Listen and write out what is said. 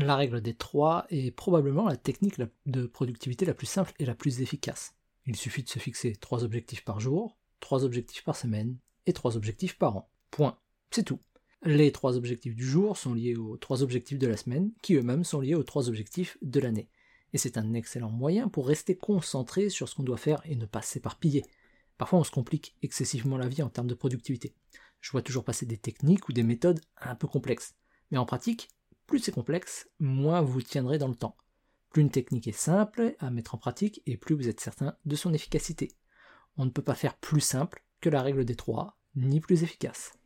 La règle des trois est probablement la technique de productivité la plus simple et la plus efficace. Il suffit de se fixer trois objectifs par jour, trois objectifs par semaine et trois objectifs par an. Point. C'est tout. Les trois objectifs du jour sont liés aux trois objectifs de la semaine, qui eux-mêmes sont liés aux trois objectifs de l'année. Et c'est un excellent moyen pour rester concentré sur ce qu'on doit faire et ne pas s'éparpiller. Parfois on se complique excessivement la vie en termes de productivité. Je vois toujours passer des techniques ou des méthodes un peu complexes. Mais en pratique, plus c'est complexe, moins vous tiendrez dans le temps. Plus une technique est simple à mettre en pratique et plus vous êtes certain de son efficacité. On ne peut pas faire plus simple que la règle des trois, ni plus efficace.